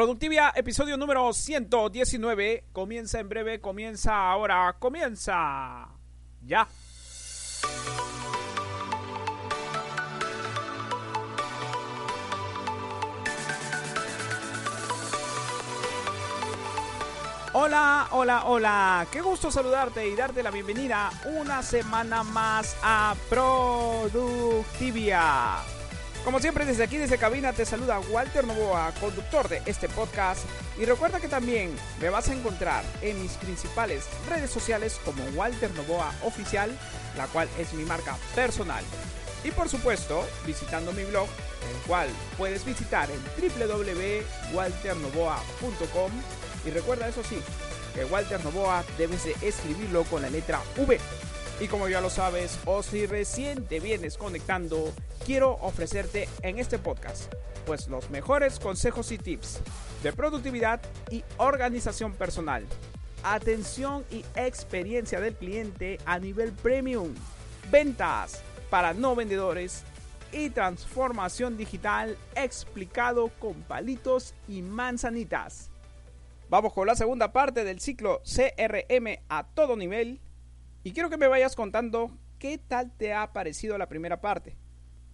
Productivia, episodio número 119. Comienza en breve, comienza ahora, comienza. Ya. Hola, hola, hola. Qué gusto saludarte y darte la bienvenida una semana más a Productivia. Como siempre, desde aquí, desde cabina, te saluda Walter Novoa, conductor de este podcast. Y recuerda que también me vas a encontrar en mis principales redes sociales como Walter Novoa Oficial, la cual es mi marca personal. Y por supuesto, visitando mi blog, el cual puedes visitar en www.walternovoa.com. Y recuerda, eso sí, que Walter Novoa debes de escribirlo con la letra V. Y como ya lo sabes, o si recién te vienes conectando, quiero ofrecerte en este podcast, pues los mejores consejos y tips de productividad y organización personal, atención y experiencia del cliente a nivel premium, ventas para no vendedores y transformación digital explicado con palitos y manzanitas. Vamos con la segunda parte del ciclo CRM a todo nivel y quiero que me vayas contando qué tal te ha parecido la primera parte.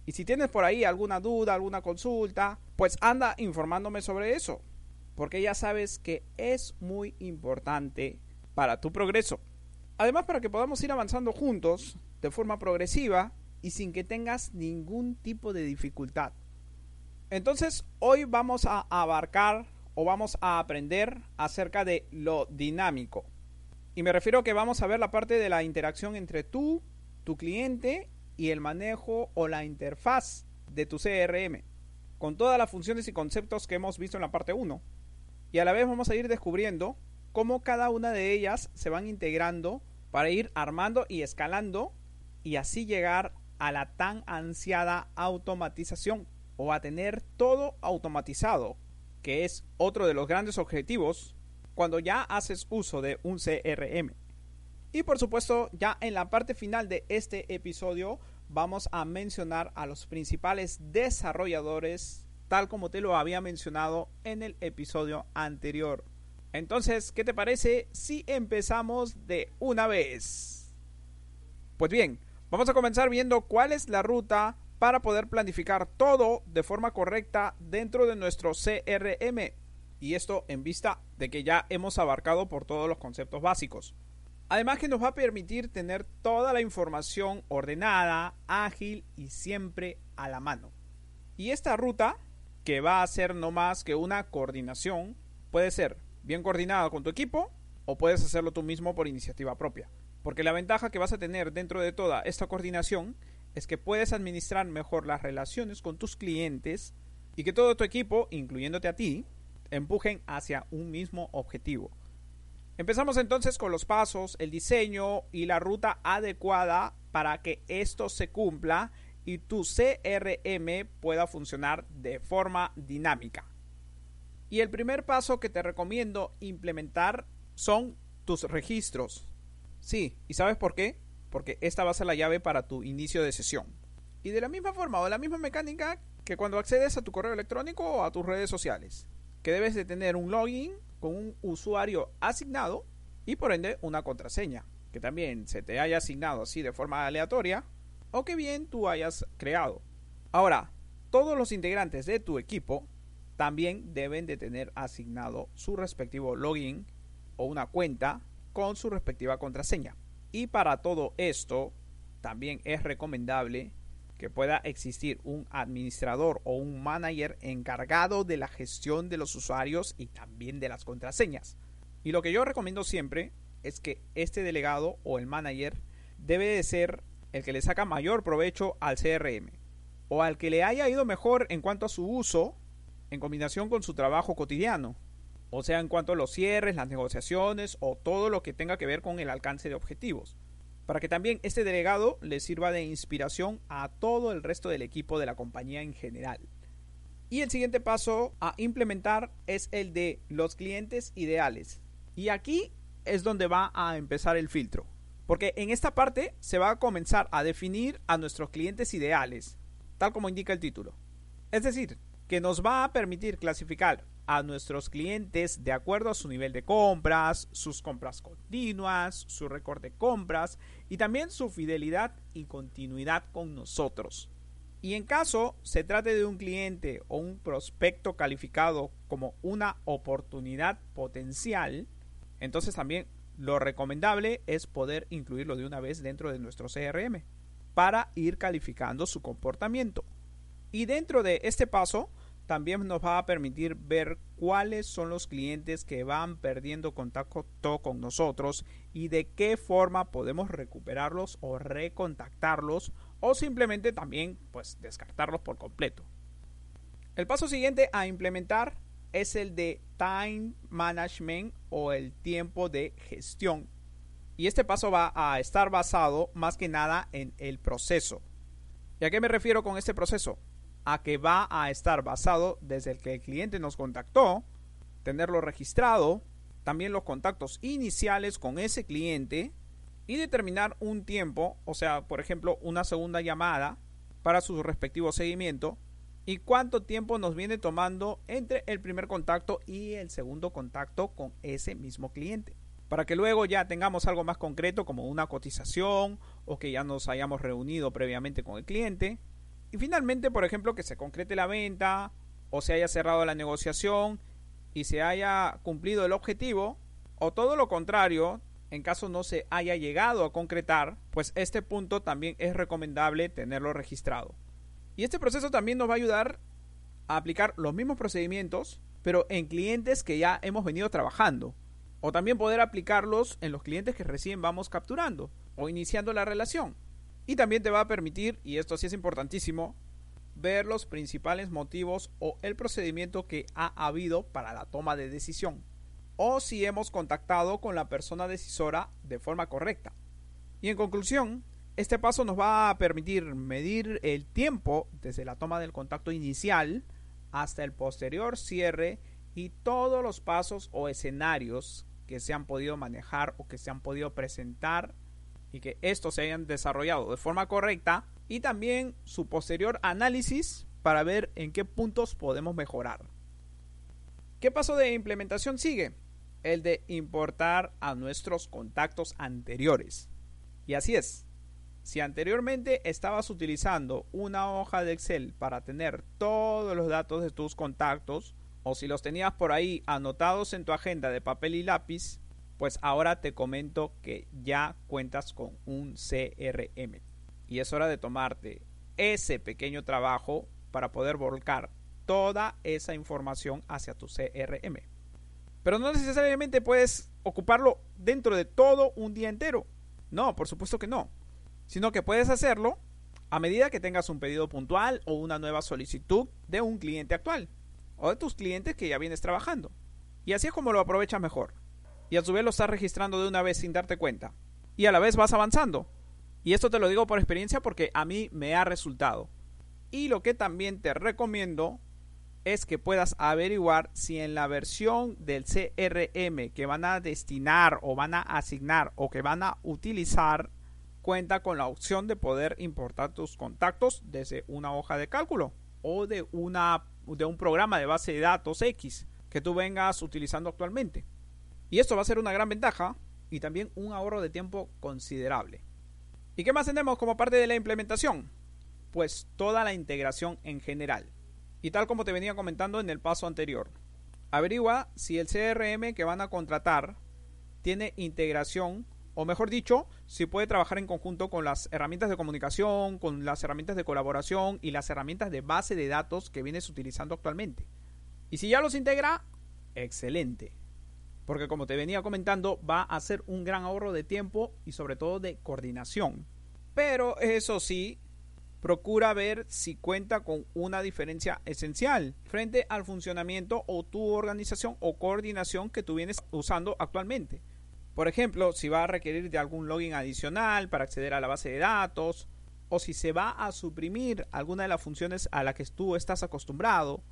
Y si tienes por ahí alguna duda, alguna consulta, pues anda informándome sobre eso, porque ya sabes que es muy importante para tu progreso. Además, para que podamos ir avanzando juntos de forma progresiva y sin que tengas ningún tipo de dificultad. Entonces, hoy vamos a abarcar o vamos a aprender acerca de lo dinámico. Y me refiero a que vamos a ver la parte de la interacción entre tú, tu cliente y el manejo o la interfaz de tu CRM, con todas las funciones y conceptos que hemos visto en la parte 1. Y a la vez vamos a ir descubriendo cómo cada una de ellas se van integrando para ir armando y escalando y así llegar a la tan ansiada automatización o a tener todo automatizado, que es otro de los grandes objetivos cuando ya haces uso de un CRM. Y por supuesto, ya en la parte final de este episodio vamos a mencionar a los principales desarrolladores, tal como te lo había mencionado en el episodio anterior. Entonces, ¿qué te parece si empezamos de una vez? Pues bien, vamos a comenzar viendo cuál es la ruta para poder planificar todo de forma correcta dentro de nuestro CRM y esto en vista de que ya hemos abarcado por todos los conceptos básicos. Además que nos va a permitir tener toda la información ordenada, ágil y siempre a la mano. Y esta ruta, que va a ser no más que una coordinación, puede ser bien coordinada con tu equipo o puedes hacerlo tú mismo por iniciativa propia. Porque la ventaja que vas a tener dentro de toda esta coordinación es que puedes administrar mejor las relaciones con tus clientes y que todo tu equipo, incluyéndote a ti, empujen hacia un mismo objetivo. Empezamos entonces con los pasos, el diseño y la ruta adecuada para que esto se cumpla y tu CRM pueda funcionar de forma dinámica. Y el primer paso que te recomiendo implementar son tus registros. Sí, ¿y sabes por qué? Porque esta va a ser la llave para tu inicio de sesión. Y de la misma forma o de la misma mecánica que cuando accedes a tu correo electrónico o a tus redes sociales que debes de tener un login con un usuario asignado y por ende una contraseña, que también se te haya asignado así de forma aleatoria o que bien tú hayas creado. Ahora, todos los integrantes de tu equipo también deben de tener asignado su respectivo login o una cuenta con su respectiva contraseña. Y para todo esto, también es recomendable que pueda existir un administrador o un manager encargado de la gestión de los usuarios y también de las contraseñas. Y lo que yo recomiendo siempre es que este delegado o el manager debe de ser el que le saca mayor provecho al CRM o al que le haya ido mejor en cuanto a su uso en combinación con su trabajo cotidiano, o sea, en cuanto a los cierres, las negociaciones o todo lo que tenga que ver con el alcance de objetivos, para que también este delegado le sirva de inspiración a todo el resto del equipo de la compañía en general. Y el siguiente paso a implementar es el de los clientes ideales. Y aquí es donde va a empezar el filtro. Porque en esta parte se va a comenzar a definir a nuestros clientes ideales, tal como indica el título. Es decir, que nos va a permitir clasificar a nuestros clientes de acuerdo a su nivel de compras, sus compras continuas, su récord de compras y también su fidelidad y continuidad con nosotros. Y en caso se trate de un cliente o un prospecto calificado como una oportunidad potencial, entonces también lo recomendable es poder incluirlo de una vez dentro de nuestro CRM para ir calificando su comportamiento. Y dentro de este paso también nos va a permitir ver cuáles son los clientes que van perdiendo contacto con nosotros y de qué forma podemos recuperarlos o recontactarlos o simplemente también pues descartarlos por completo. El paso siguiente a implementar es el de time management o el tiempo de gestión. Y este paso va a estar basado más que nada en el proceso. ¿Y a qué me refiero con este proceso? A que va a estar basado desde el que el cliente nos contactó, tenerlo registrado, también los contactos iniciales con ese cliente y determinar un tiempo, o sea, por ejemplo, una segunda llamada para su respectivo seguimiento y cuánto tiempo nos viene tomando entre el primer contacto y el segundo contacto con ese mismo cliente. Para que luego ya tengamos algo más concreto como una cotización o que ya nos hayamos reunido previamente con el cliente y finalmente, por ejemplo, que se concrete la venta o se haya cerrado la negociación y se haya cumplido el objetivo, o todo lo contrario, en caso no se haya llegado a concretar, pues este punto también es recomendable tenerlo registrado. Y este proceso también nos va a ayudar a aplicar los mismos procedimientos, pero en clientes que ya hemos venido trabajando. O también poder aplicarlos en los clientes que recién vamos capturando o iniciando la relación. Y también te va a permitir, y esto sí es importantísimo, ver los principales motivos o el procedimiento que ha habido para la toma de decisión. O si hemos contactado con la persona decisora de forma correcta. Y en conclusión, este paso nos va a permitir medir el tiempo desde la toma del contacto inicial hasta el posterior cierre y todos los pasos o escenarios que se han podido manejar o que se han podido presentar que estos se hayan desarrollado de forma correcta y también su posterior análisis para ver en qué puntos podemos mejorar. ¿Qué paso de implementación sigue? El de importar a nuestros contactos anteriores. Y así es. Si anteriormente estabas utilizando una hoja de Excel para tener todos los datos de tus contactos, o si los tenías por ahí anotados en tu agenda de papel y lápiz, pues ahora te comento que ya cuentas con un CRM. Y es hora de tomarte ese pequeño trabajo para poder volcar toda esa información hacia tu CRM. Pero no necesariamente puedes ocuparlo dentro de todo un día entero. No, por supuesto que no. Sino que puedes hacerlo a medida que tengas un pedido puntual o una nueva solicitud de un cliente actual o de tus clientes que ya vienes trabajando. Y así es como lo aprovechas mejor y a su vez lo estás registrando de una vez sin darte cuenta. Y a la vez vas avanzando. Y esto te lo digo por experiencia porque a mí me ha resultado. Y lo que también te recomiendo es que puedas averiguar si en la versión del CRM que van a destinar o van a asignar o que van a utilizar cuenta con la opción de poder importar tus contactos desde una hoja de cálculo o de una de un programa de base de datos X que tú vengas utilizando actualmente. Y esto va a ser una gran ventaja y también un ahorro de tiempo considerable. ¿Y qué más tenemos como parte de la implementación? Pues toda la integración en general. Y tal como te venía comentando en el paso anterior, averigua si el CRM que van a contratar tiene integración o mejor dicho, si puede trabajar en conjunto con las herramientas de comunicación, con las herramientas de colaboración y las herramientas de base de datos que vienes utilizando actualmente. Y si ya los integra, excelente porque como te venía comentando va a ser un gran ahorro de tiempo y sobre todo de coordinación. Pero eso sí, procura ver si cuenta con una diferencia esencial frente al funcionamiento o tu organización o coordinación que tú vienes usando actualmente. Por ejemplo, si va a requerir de algún login adicional para acceder a la base de datos, o si se va a suprimir alguna de las funciones a las que tú estás acostumbrado,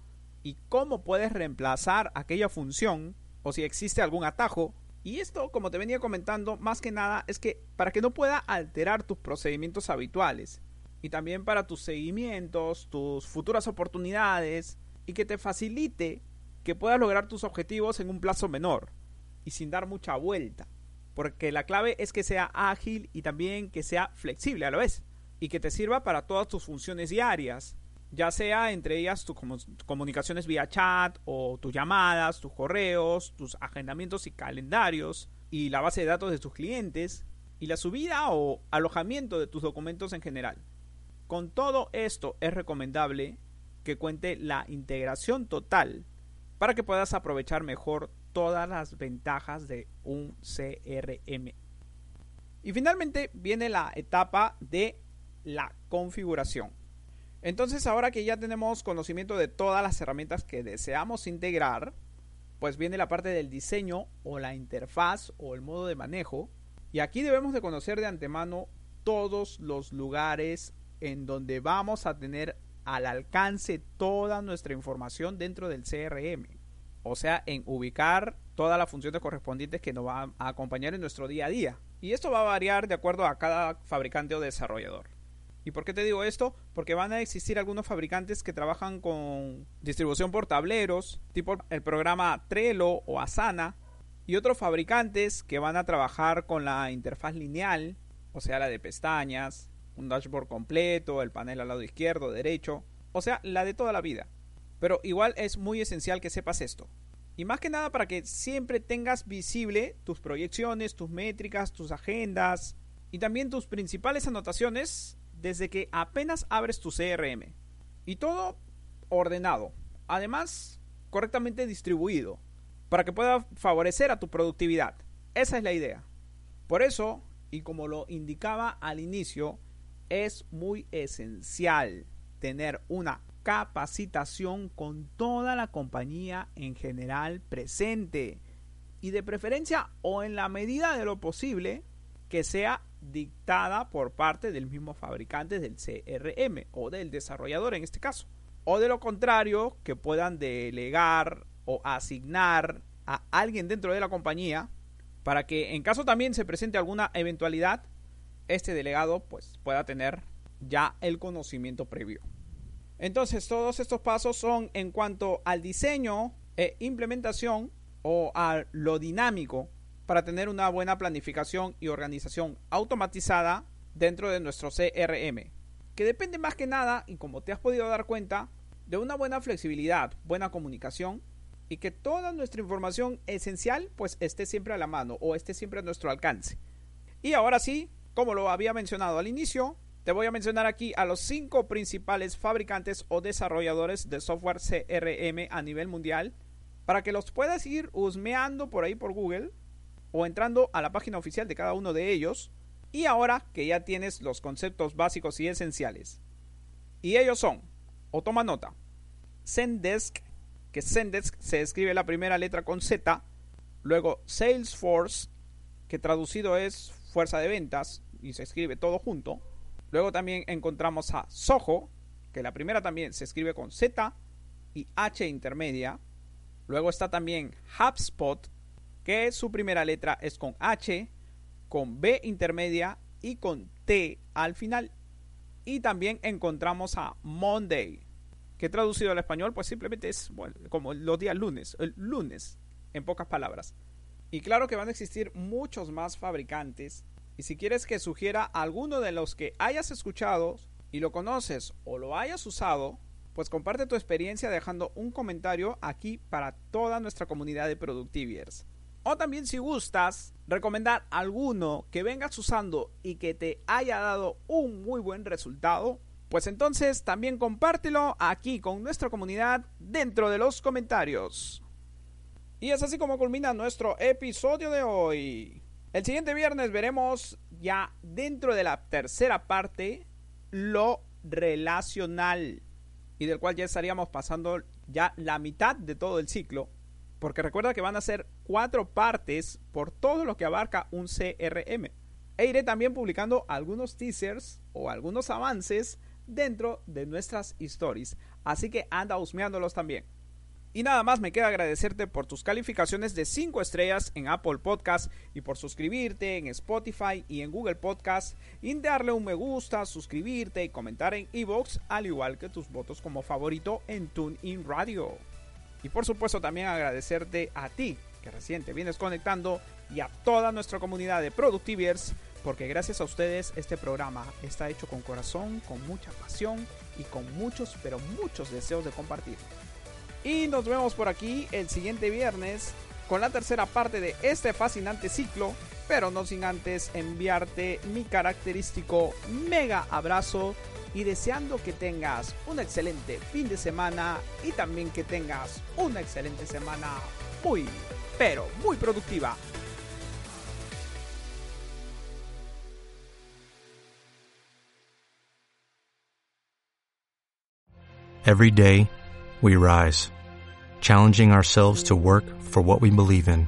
y cómo puedes reemplazar aquella función, o si existe algún atajo. Y esto, como te venía comentando, más que nada es que para que no pueda alterar tus procedimientos habituales, y también para tus seguimientos, tus futuras oportunidades, y que te facilite que puedas lograr tus objetivos en un plazo menor y sin dar mucha vuelta porque la clave es que sea ágil y también que sea flexible a la vez y que te sirva para todas tus funciones diarias, ya sea entre ellas tus comunicaciones vía chat o tus llamadas, tus correos, tus agendamientos y calendarios y la base de datos de tus clientes y la subida o alojamiento de tus documentos en general. Con todo esto es recomendable que cuente la integración total para que puedas aprovechar mejor todas las ventajas de un CRM. Y finalmente viene la etapa de la configuración. Entonces ahora que ya tenemos conocimiento de todas las herramientas que deseamos integrar, pues viene la parte del diseño o la interfaz o el modo de manejo. Y aquí debemos de conocer de antemano todos los lugares en donde vamos a tener al alcance toda nuestra información dentro del CRM o sea, en ubicar todas las funciones correspondientes que nos van a acompañar en nuestro día a día. Y esto va a variar de acuerdo a cada fabricante o desarrollador. ¿Y por qué te digo esto? Porque van a existir algunos fabricantes que trabajan con distribución por tableros, tipo el programa Trello o Asana, y otros fabricantes que van a trabajar con la interfaz lineal, o sea, la de pestañas, un dashboard completo, el panel al lado izquierdo, derecho, o sea, la de toda la vida. Pero igual es muy esencial que sepas esto. Y más que nada para que siempre tengas visible tus proyecciones, tus métricas, tus agendas y también tus principales anotaciones desde que apenas abres tu CRM. Y todo ordenado. Además, correctamente distribuido. Para que pueda favorecer a tu productividad. Esa es la idea. Por eso, y como lo indicaba al inicio, es muy esencial tener una capacitación con toda la compañía en general presente y de preferencia o en la medida de lo posible que sea dictada por parte del mismo fabricante del CRM o del desarrollador en este caso. O de lo contrario, que puedan delegar o asignar a alguien dentro de la compañía para que en caso también se presente alguna eventualidad, este delegado pues pueda tener ya el conocimiento previo. Entonces, todos estos pasos son en cuanto al diseño e implementación o a lo dinámico para tener una buena planificación y organización automatizada dentro de nuestro CRM, que depende más que nada, y como te has podido dar cuenta, de una buena flexibilidad, buena comunicación y que toda nuestra información esencial pues esté siempre a la mano o esté siempre a nuestro alcance. Y ahora sí, como lo había mencionado al inicio, te voy a mencionar aquí a los cinco principales fabricantes o desarrolladores de software CRM a nivel mundial para que los puedas ir husmeando por ahí por Google o entrando a la página oficial de cada uno de ellos. Y ahora que ya tienes los conceptos básicos y esenciales. Y ellos son, o toma nota, Zendesk, que Zendesk se escribe la primera letra con Z, luego Salesforce, que traducido es fuerza de ventas y se escribe todo junto, Luego también encontramos a Soho, que la primera también se escribe con Z y H intermedia. Luego está también HubSpot, que su primera letra es con H, con B intermedia y con T al final. Y también encontramos a Monday, que traducido al español pues simplemente es como los días lunes, el lunes, en pocas palabras. Y claro que van a existir muchos más fabricantes y si quieres que sugiera alguno de los que hayas escuchado y lo conoces o lo hayas usado, pues comparte tu experiencia dejando un comentario aquí para toda nuestra comunidad de Productiviers. O también si gustas recomendar alguno que vengas usando y que te haya dado un muy buen resultado, pues entonces también compártelo aquí con nuestra comunidad dentro de los comentarios. Y es así como culmina nuestro episodio de hoy. El siguiente viernes veremos ya dentro de la tercera parte lo relacional y del cual ya estaríamos pasando ya la mitad de todo el ciclo, porque recuerda que van a ser cuatro partes por todo lo que abarca un CRM. E iré también publicando algunos teasers o algunos avances dentro de nuestras stories, así que anda husmeándolos también. Y nada más me queda agradecerte por tus calificaciones de 5 estrellas en Apple Podcast y por suscribirte en Spotify y en Google Podcast y darle un me gusta, suscribirte y comentar en Evox, al igual que tus votos como favorito en TuneIn Radio. Y por supuesto también agradecerte a ti que recién te vienes conectando y a toda nuestra comunidad de Productiviers porque gracias a ustedes este programa está hecho con corazón, con mucha pasión y con muchos, pero muchos deseos de compartir. Y nos vemos por aquí el siguiente viernes con la tercera parte de este fascinante ciclo, pero no sin antes enviarte mi característico mega abrazo y deseando que tengas un excelente fin de semana y también que tengas una excelente semana muy, pero muy productiva. Every day, we rise challenging ourselves to work for what we believe in.